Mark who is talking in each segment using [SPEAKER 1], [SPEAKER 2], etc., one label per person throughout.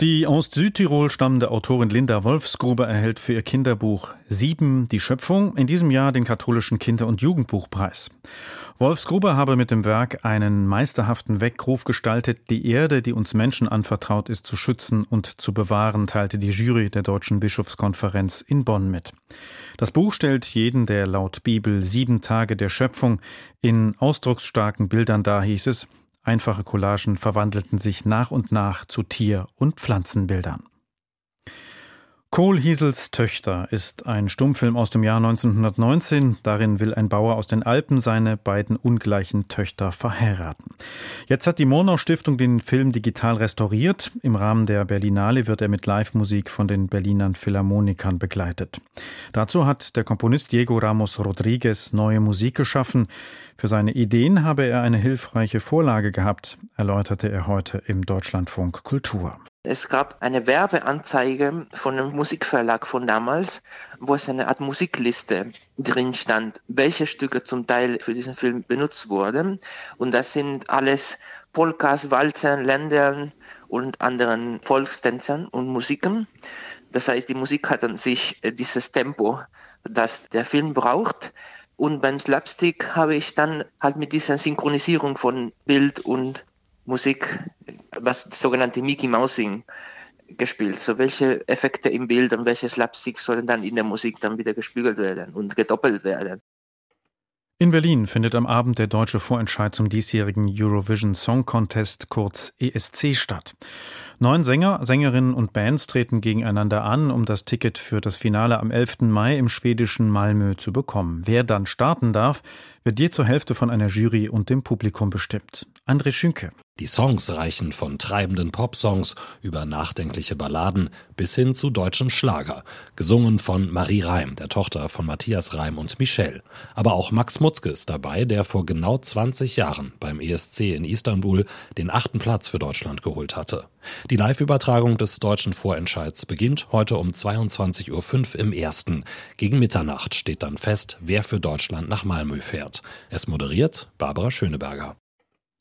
[SPEAKER 1] die aus Südtirol stammende Autorin Linda Wolfsgruber erhält für ihr Kinderbuch Sieben die Schöpfung in diesem Jahr den katholischen Kinder- und Jugendbuchpreis. Wolfsgruber habe mit dem Werk einen meisterhaften Weckruf gestaltet, die Erde, die uns Menschen anvertraut ist, zu schützen und zu bewahren, teilte die Jury der Deutschen Bischofskonferenz in Bonn mit. Das Buch stellt jeden der laut Bibel sieben Tage der Schöpfung in ausdrucksstarken Bildern dar, hieß es, Einfache Collagen verwandelten sich nach und nach zu Tier- und Pflanzenbildern. Kohlhiesels Töchter ist ein Stummfilm aus dem Jahr 1919. Darin will ein Bauer aus den Alpen seine beiden ungleichen Töchter verheiraten. Jetzt hat die Murnau Stiftung den Film digital restauriert. Im Rahmen der Berlinale wird er mit Live-Musik von den Berlinern Philharmonikern begleitet. Dazu hat der Komponist Diego Ramos Rodriguez neue Musik geschaffen. Für seine Ideen habe er eine hilfreiche Vorlage gehabt, erläuterte er heute im Deutschlandfunk Kultur.
[SPEAKER 2] Es gab eine Werbeanzeige von einem Musikverlag von damals, wo es eine Art Musikliste drin stand, welche Stücke zum Teil für diesen Film benutzt wurden. Und das sind alles Polkas, Walzern, Ländern und anderen Volkstänzern und Musiken. Das heißt, die Musik hat an sich äh, dieses Tempo, das der Film braucht. Und beim Slapstick habe ich dann halt mit dieser Synchronisierung von Bild und Musik, was sogenannte Mickey Mousing gespielt. So welche Effekte im Bild und welche Slapstick sollen dann in der Musik dann wieder gespiegelt werden und gedoppelt werden.
[SPEAKER 1] In Berlin findet am Abend der deutsche Vorentscheid zum diesjährigen Eurovision Song Contest kurz ESC statt. Neun Sänger, Sängerinnen und Bands treten gegeneinander an, um das Ticket für das Finale am 11. Mai im schwedischen Malmö zu bekommen. Wer dann starten darf, wird je zur Hälfte von einer Jury und dem Publikum bestimmt. André Schünke.
[SPEAKER 3] Die Songs reichen von treibenden Popsongs über nachdenkliche Balladen bis hin zu deutschem Schlager, gesungen von Marie Reim, der Tochter von Matthias Reim und Michelle. Aber auch Max Mutzke ist dabei, der vor genau 20 Jahren beim ESC in Istanbul den achten Platz für Deutschland geholt hatte. Die Live-Übertragung des deutschen Vorentscheids beginnt heute um 22.05 Uhr im ersten. Gegen Mitternacht steht dann fest, wer für Deutschland nach Malmö fährt. Es moderiert Barbara Schöneberger.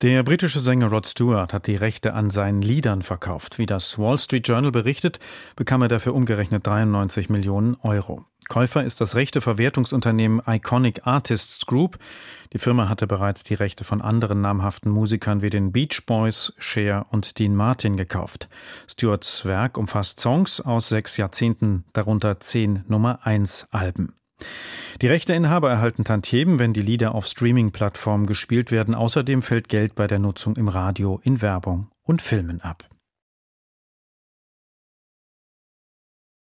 [SPEAKER 1] Der britische Sänger Rod Stewart hat die Rechte an seinen Liedern verkauft. Wie das Wall Street Journal berichtet, bekam er dafür umgerechnet 93 Millionen Euro. Käufer ist das Rechteverwertungsunternehmen Iconic Artists Group. Die Firma hatte bereits die Rechte von anderen namhaften Musikern wie den Beach Boys, Cher und Dean Martin gekauft. Stewarts Werk umfasst Songs aus sechs Jahrzehnten, darunter zehn Nummer 1 Alben. Die Rechteinhaber erhalten Tantiemen, wenn die Lieder auf Streaming-Plattformen gespielt werden. Außerdem fällt Geld bei der Nutzung im Radio, in Werbung und Filmen ab.